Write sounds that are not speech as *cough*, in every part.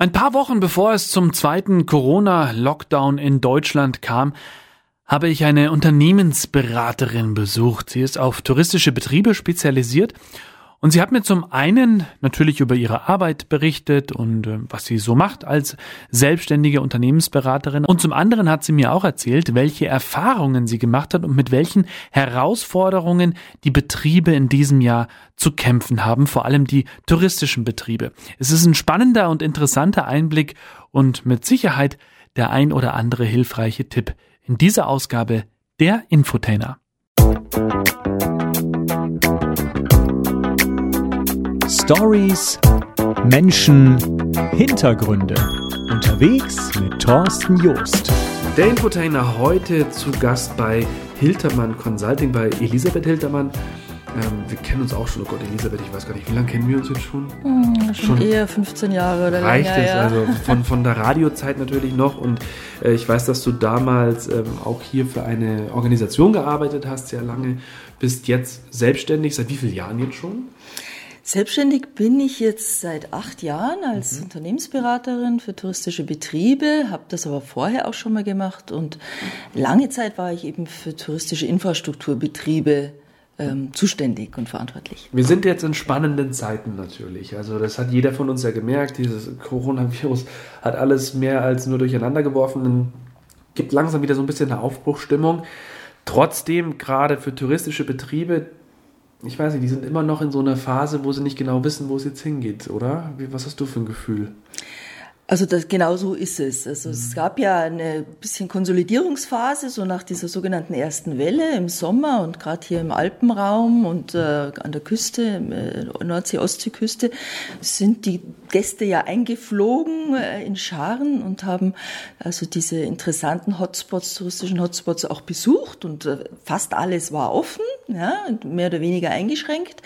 Ein paar Wochen bevor es zum zweiten Corona-Lockdown in Deutschland kam, habe ich eine Unternehmensberaterin besucht. Sie ist auf touristische Betriebe spezialisiert und sie hat mir zum einen natürlich über ihre Arbeit berichtet und äh, was sie so macht als selbstständige Unternehmensberaterin. Und zum anderen hat sie mir auch erzählt, welche Erfahrungen sie gemacht hat und mit welchen Herausforderungen die Betriebe in diesem Jahr zu kämpfen haben, vor allem die touristischen Betriebe. Es ist ein spannender und interessanter Einblick und mit Sicherheit der ein oder andere hilfreiche Tipp in dieser Ausgabe der Infotainer. Stories, Menschen, Hintergründe. Unterwegs mit Thorsten Joost. Der Infotainer heute zu Gast bei Hiltermann Consulting, bei Elisabeth Hiltermann. Ähm, wir kennen uns auch schon, oh Gott, Elisabeth, ich weiß gar nicht, wie lange kennen wir uns jetzt schon? Hm, schon, schon, eher 15 Jahre oder Reicht länger, es, ja. also *laughs* von, von der Radiozeit natürlich noch. Und äh, ich weiß, dass du damals ähm, auch hier für eine Organisation gearbeitet hast, sehr lange. Bist jetzt selbstständig, seit wie vielen Jahren jetzt schon? Selbstständig bin ich jetzt seit acht Jahren als mhm. Unternehmensberaterin für touristische Betriebe, habe das aber vorher auch schon mal gemacht und lange Zeit war ich eben für touristische Infrastrukturbetriebe ähm, zuständig und verantwortlich. Wir sind jetzt in spannenden Zeiten natürlich. Also das hat jeder von uns ja gemerkt. Dieses Coronavirus hat alles mehr als nur durcheinander geworfen. Gibt langsam wieder so ein bisschen eine Aufbruchstimmung. Trotzdem, gerade für touristische Betriebe, ich weiß nicht, die sind immer noch in so einer Phase, wo sie nicht genau wissen, wo es jetzt hingeht, oder? Was hast du für ein Gefühl? Also das, genau so ist es. Also mhm. es gab ja eine bisschen Konsolidierungsphase, so nach dieser sogenannten ersten Welle im Sommer und gerade hier im Alpenraum und äh, an der Küste, äh, Nordsee-Ostseeküste, sind die Gäste ja eingeflogen äh, in Scharen und haben also diese interessanten Hotspots, touristischen Hotspots auch besucht und äh, fast alles war offen, ja, mehr oder weniger eingeschränkt.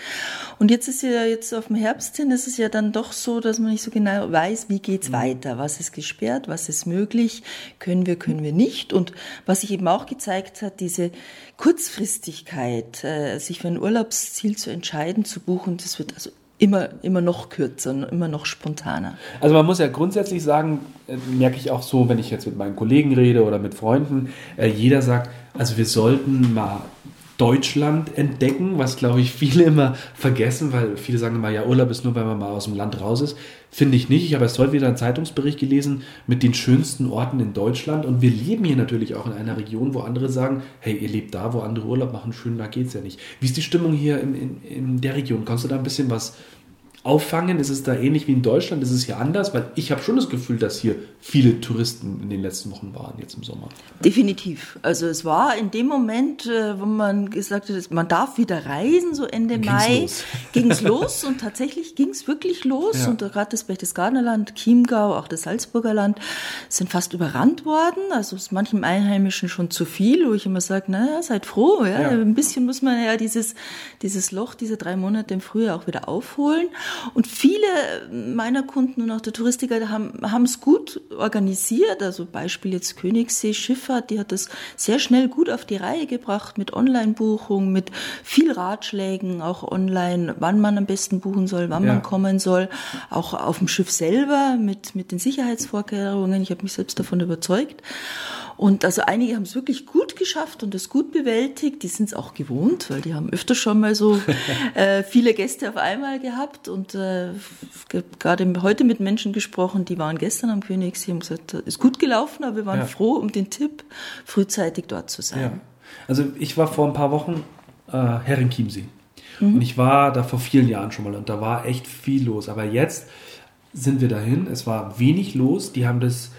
Und jetzt ist ja jetzt auf dem Herbst hin, ist es ja dann doch so, dass man nicht so genau weiß, wie geht's mhm. weiter, was ist gesperrt, was ist möglich, können wir, können wir nicht. Und was sich eben auch gezeigt hat, diese Kurzfristigkeit, äh, sich für ein Urlaubsziel zu entscheiden, zu buchen, das wird also immer, immer noch kürzer, immer noch spontaner. Also man muss ja grundsätzlich sagen, äh, merke ich auch so, wenn ich jetzt mit meinen Kollegen rede oder mit Freunden, äh, jeder sagt, also wir sollten mal Deutschland entdecken, was glaube ich viele immer vergessen, weil viele sagen immer, ja, Urlaub ist nur, wenn man mal aus dem Land raus ist. Finde ich nicht. Ich habe erst heute wieder einen Zeitungsbericht gelesen mit den schönsten Orten in Deutschland und wir leben hier natürlich auch in einer Region, wo andere sagen, hey, ihr lebt da, wo andere Urlaub machen, schön, da geht es ja nicht. Wie ist die Stimmung hier in, in, in der Region? Kannst du da ein bisschen was auffangen? Ist es da ähnlich wie in Deutschland? Ist es hier anders? Weil ich habe schon das Gefühl, dass hier viele Touristen in den letzten Wochen waren, jetzt im Sommer. Definitiv. Also es war in dem Moment, äh, wo man gesagt hat, man darf wieder reisen, so Ende ging's Mai, *laughs* ging es los und tatsächlich ging es wirklich los. Ja. Und gerade das Berchtesgadener Land, Chiemgau, auch das Salzburger Land sind fast überrannt worden. Also ist manchem Einheimischen schon zu viel, wo ich immer sage, naja, seid froh. Ja? ja. Ein bisschen muss man ja dieses, dieses Loch, diese drei Monate im Frühjahr auch wieder aufholen. Und viele meiner Kunden und auch der Touristiker haben es gut organisiert. Also Beispiel jetzt Königssee Schifffahrt, die hat das sehr schnell gut auf die Reihe gebracht mit Online-Buchung, mit viel Ratschlägen, auch online, wann man am besten buchen soll, wann ja. man kommen soll. Auch auf dem Schiff selber mit, mit den Sicherheitsvorkehrungen. Ich habe mich selbst davon überzeugt. Und also einige haben es wirklich gut geschafft und es gut bewältigt. Die sind es auch gewohnt, weil die haben öfter schon mal so *laughs* äh, viele Gäste auf einmal gehabt. Und äh, gerade heute mit Menschen gesprochen, die waren gestern am Königssee und gesagt, ist gut gelaufen, aber wir waren ja. froh um den Tipp, frühzeitig dort zu sein. Ja. Also ich war vor ein paar Wochen äh, Herr in Chiemsee. Mhm. Und ich war da vor vielen Jahren schon mal und da war echt viel los. Aber jetzt sind wir dahin. Es war wenig los. Die haben das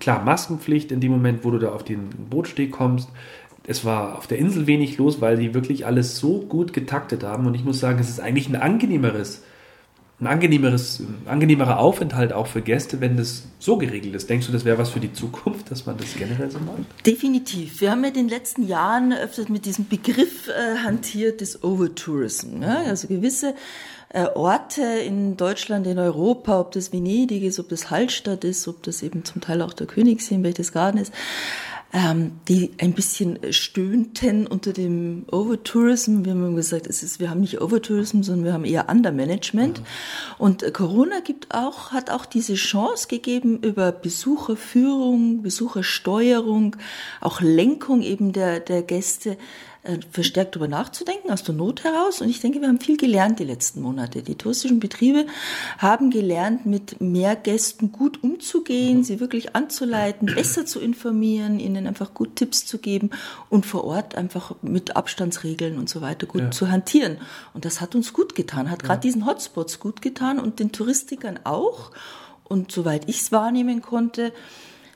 klar, Maskenpflicht in dem Moment, wo du da auf den Bootsteg kommst. Es war auf der Insel wenig los, weil die wirklich alles so gut getaktet haben. Und ich muss sagen, es ist eigentlich ein angenehmeres, ein angenehmeres, ein angenehmerer Aufenthalt auch für Gäste, wenn das so geregelt ist. Denkst du, das wäre was für die Zukunft, dass man das generell so macht? Definitiv. Wir haben ja in den letzten Jahren öfters mit diesem Begriff äh, hantiert des Overtourism. Ja? Also gewisse Orte in Deutschland, in Europa, ob das Venedig ist, ob das Hallstatt ist, ob das eben zum Teil auch der Königssee in Berchtesgaden ist, ähm, die ein bisschen stöhnten unter dem Overtourism. Wir haben gesagt, es ist, wir haben nicht Overtourism, sondern wir haben eher Undermanagement. Mhm. Und Corona gibt auch, hat auch diese Chance gegeben, über Besucherführung, Besuchersteuerung, auch Lenkung eben der, der Gäste, äh, verstärkt darüber nachzudenken, aus der Not heraus. Und ich denke, wir haben viel gelernt die letzten Monate. Die touristischen Betriebe haben gelernt, mit mehr Gästen gut umzugehen, sie wirklich anzuleiten, besser zu informieren, ihnen einfach gut Tipps zu geben und vor Ort einfach mit Abstandsregeln und so weiter gut ja. zu hantieren. Und das hat uns gut getan, hat gerade ja. diesen Hotspots gut getan und den Touristikern auch. Und soweit ich es wahrnehmen konnte,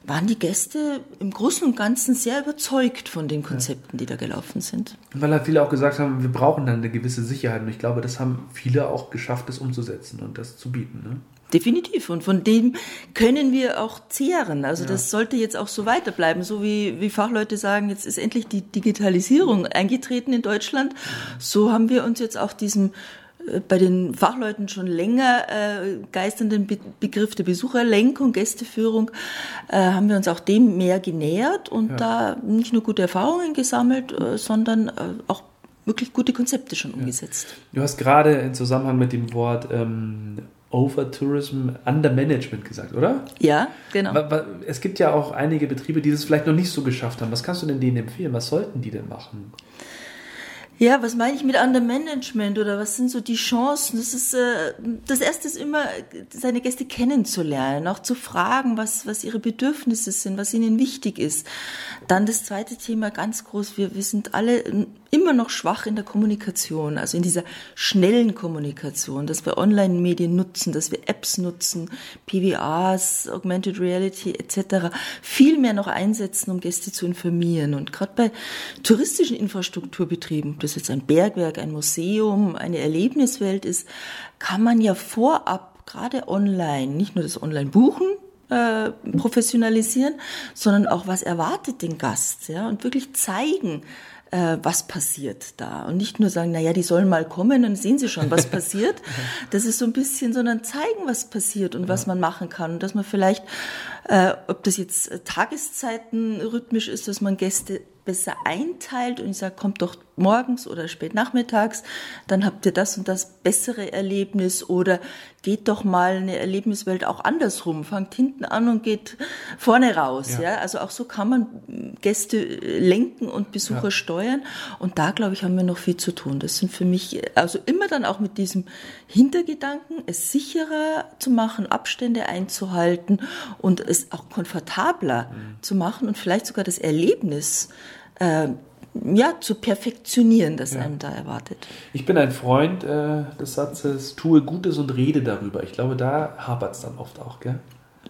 waren die Gäste im Großen und Ganzen sehr überzeugt von den Konzepten, die da gelaufen sind. Weil halt viele auch gesagt haben, wir brauchen dann eine gewisse Sicherheit. Und ich glaube, das haben viele auch geschafft, das umzusetzen und das zu bieten. Ne? Definitiv. Und von dem können wir auch zehren. Also ja. das sollte jetzt auch so weiterbleiben. So wie, wie Fachleute sagen, jetzt ist endlich die Digitalisierung eingetreten in Deutschland. So haben wir uns jetzt auch diesem bei den Fachleuten schon länger äh, geisternden Be Begriff der Besucherlenkung, Gästeführung, äh, haben wir uns auch dem mehr genähert und ja. da nicht nur gute Erfahrungen gesammelt, äh, sondern äh, auch wirklich gute Konzepte schon umgesetzt. Du hast gerade im Zusammenhang mit dem Wort ähm, Overtourism, Undermanagement gesagt, oder? Ja, genau. Es gibt ja auch einige Betriebe, die das vielleicht noch nicht so geschafft haben. Was kannst du denn denen empfehlen? Was sollten die denn machen? Ja, was meine ich mit Undermanagement oder was sind so die Chancen? Das ist äh, das erste ist immer seine Gäste kennenzulernen, auch zu fragen, was was ihre Bedürfnisse sind, was ihnen wichtig ist. Dann das zweite Thema ganz groß, wir wir sind alle immer noch schwach in der Kommunikation, also in dieser schnellen Kommunikation, dass wir Online-Medien nutzen, dass wir Apps nutzen, PVRs, Augmented Reality etc. viel mehr noch einsetzen, um Gäste zu informieren. Und gerade bei touristischen Infrastrukturbetrieben, ob das jetzt ein Bergwerk, ein Museum, eine Erlebniswelt ist, kann man ja vorab gerade online nicht nur das Online-Buchen, äh, professionalisieren, sondern auch was erwartet den Gast, ja, und wirklich zeigen, äh, was passiert da. Und nicht nur sagen, na ja, die sollen mal kommen, dann sehen sie schon, was *laughs* passiert. Das ist so ein bisschen, sondern zeigen, was passiert und was man machen kann. Und dass man vielleicht, äh, ob das jetzt Tageszeiten rhythmisch ist, dass man Gäste besser einteilt und ich sage, kommt doch morgens oder spät nachmittags, dann habt ihr das und das bessere Erlebnis oder geht doch mal eine Erlebniswelt auch andersrum, fangt hinten an und geht vorne raus. Ja. ja? Also auch so kann man Gäste lenken und Besucher ja. steuern und da glaube ich haben wir noch viel zu tun. Das sind für mich also immer dann auch mit diesem Hintergedanken, es sicherer zu machen, Abstände einzuhalten und es auch komfortabler mhm. zu machen und vielleicht sogar das Erlebnis äh, ja, zu perfektionieren, das ja. einem da erwartet. Ich bin ein Freund äh, des Satzes, tue Gutes und rede darüber. Ich glaube, da hapert es dann oft auch, gell?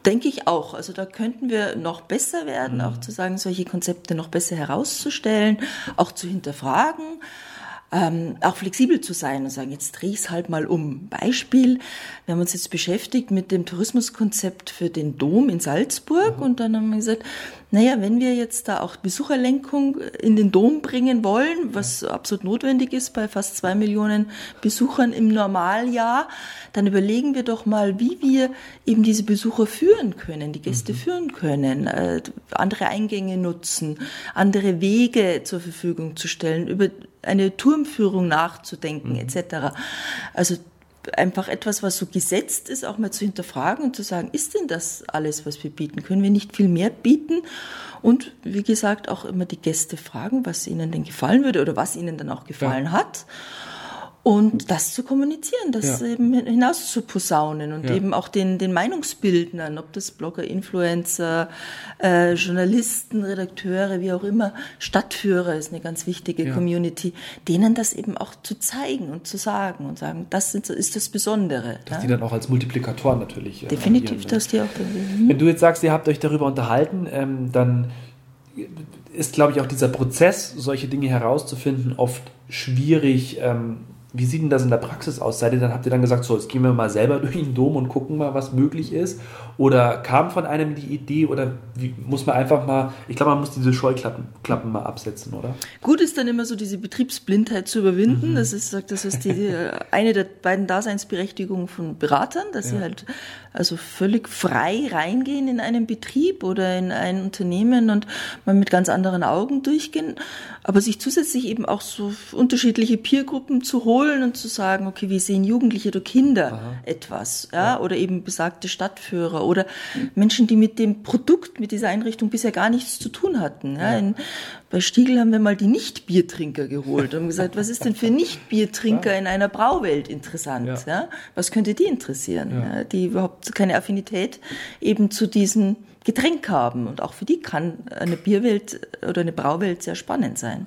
Denke ich auch. Also da könnten wir noch besser werden, mhm. auch zu sagen, solche Konzepte noch besser herauszustellen, auch zu hinterfragen ähm, auch flexibel zu sein und sagen, jetzt drehe ich es halt mal um. Beispiel, wir haben uns jetzt beschäftigt mit dem Tourismuskonzept für den Dom in Salzburg mhm. und dann haben wir gesagt, naja, wenn wir jetzt da auch Besucherlenkung in den Dom bringen wollen, was absolut notwendig ist bei fast zwei Millionen Besuchern im Normaljahr, dann überlegen wir doch mal, wie wir eben diese Besucher führen können, die Gäste mhm. führen können, äh, andere Eingänge nutzen, andere Wege zur Verfügung zu stellen, über eine Turmführung nachzudenken, mhm. etc. Also einfach etwas, was so gesetzt ist, auch mal zu hinterfragen und zu sagen, ist denn das alles, was wir bieten? Können wir nicht viel mehr bieten? Und wie gesagt, auch immer die Gäste fragen, was ihnen denn gefallen würde oder was ihnen dann auch gefallen ja. hat und das zu kommunizieren, das ja. eben hinaus zu posaunen und ja. eben auch den, den Meinungsbildnern, ob das Blogger, Influencer, äh, Journalisten, Redakteure, wie auch immer, Stadtführer ist eine ganz wichtige ja. Community, denen das eben auch zu zeigen und zu sagen und sagen, das sind, ist das Besondere. Dass die dann auch als Multiplikatoren natürlich. Äh, Definitiv, dass die auch. Mhm. Wenn du jetzt sagst, ihr habt euch darüber unterhalten, ähm, dann ist, glaube ich, auch dieser Prozess, solche Dinge herauszufinden, oft schwierig. Ähm, wie sieht denn das in der Praxis aus? Seid ihr dann, habt ihr dann gesagt, so, jetzt gehen wir mal selber *laughs* durch den Dom und gucken mal, was möglich ist? Oder kam von einem die Idee oder wie, muss man einfach mal, ich glaube, man muss diese Scheuklappen Klappen mal absetzen, oder? Gut ist dann immer so diese Betriebsblindheit zu überwinden. Mhm. Das ist, sagt, das ist die, *laughs* eine der beiden Daseinsberechtigungen von Beratern, dass ja. sie halt also völlig frei reingehen in einen Betrieb oder in ein Unternehmen und man mit ganz anderen Augen durchgehen, aber sich zusätzlich eben auch so unterschiedliche Peergruppen zu holen und zu sagen, okay, wie sehen Jugendliche oder Kinder Aha. etwas, ja? ja, oder eben besagte Stadtführer oder Menschen, die mit dem Produkt, mit dieser Einrichtung bisher gar nichts zu tun hatten. Ja? In, bei Stiegel haben wir mal die Nicht-Biertrinker geholt und gesagt, was ist denn für Nicht-Biertrinker in einer Brauwelt interessant? Ja. ja. Was könnte die interessieren? Ja. die überhaupt keine Affinität eben zu diesem Getränk haben. Und auch für die kann eine Bierwelt oder eine Brauwelt sehr spannend sein.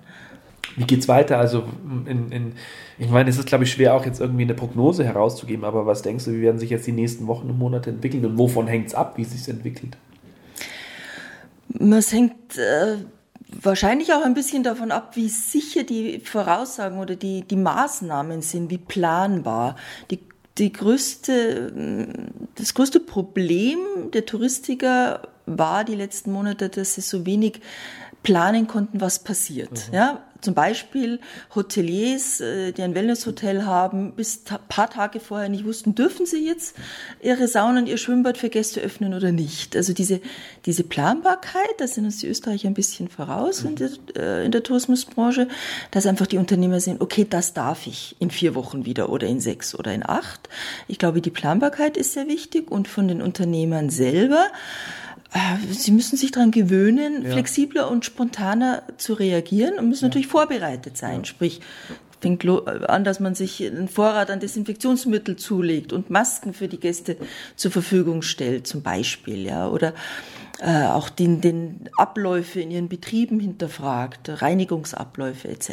Wie geht's weiter? Also, in, in, ich meine, es ist, glaube ich, schwer, auch jetzt irgendwie eine Prognose herauszugeben, aber was denkst du, wie werden sich jetzt die nächsten Wochen und Monate entwickeln und wovon hängt es ab, wie sich entwickelt? Es hängt äh, wahrscheinlich auch ein bisschen davon ab, wie sicher die Voraussagen oder die, die Maßnahmen sind, wie planbar. Die, die größte, das größte Problem der Touristiker war die letzten Monate, dass sie so wenig planen konnten, was passiert. Mhm. Ja, zum Beispiel Hoteliers, äh, die ein Wellnesshotel haben, bis ein paar Tage vorher nicht wussten, dürfen sie jetzt ihre Sauna und ihr Schwimmbad für Gäste öffnen oder nicht. Also diese, diese Planbarkeit, da sind uns die Österreicher ein bisschen voraus in der, äh, in der Tourismusbranche, dass einfach die Unternehmer sehen, okay, das darf ich in vier Wochen wieder oder in sechs oder in acht. Ich glaube, die Planbarkeit ist sehr wichtig und von den Unternehmern selber sie müssen sich daran gewöhnen, ja. flexibler und spontaner zu reagieren und müssen ja. natürlich vorbereitet sein. Ja. Sprich, fängt an, dass man sich einen Vorrat an Desinfektionsmittel zulegt und Masken für die Gäste zur Verfügung stellt, zum Beispiel, ja, oder äh, auch den, den Abläufe in ihren Betrieben hinterfragt, Reinigungsabläufe etc.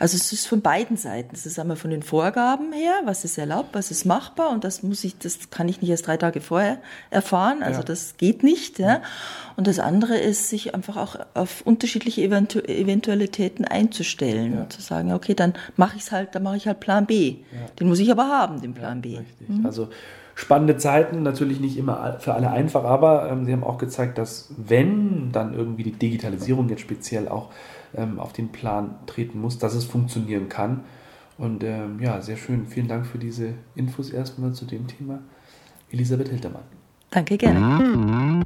Also es ist von beiden Seiten. Es ist einmal von den Vorgaben her, was ist erlaubt, was ist machbar und das muss ich, das kann ich nicht erst drei Tage vorher erfahren. Also ja. das geht nicht. Ja. Und das andere ist, sich einfach auch auf unterschiedliche Eventu Eventualitäten einzustellen ja. und zu sagen, okay, dann mache ich es halt, dann mache ich halt Plan B. Den muss ich aber haben, den Plan B. Mhm. Also spannende Zeiten, natürlich nicht immer für alle einfach, aber ähm, sie haben auch gezeigt, dass wenn dann irgendwie die Digitalisierung jetzt speziell auch ähm, auf den Plan treten muss, dass es funktionieren kann. Und ähm, ja, sehr schön. Vielen Dank für diese Infos erstmal zu dem Thema. Elisabeth Hiltermann. Danke gerne.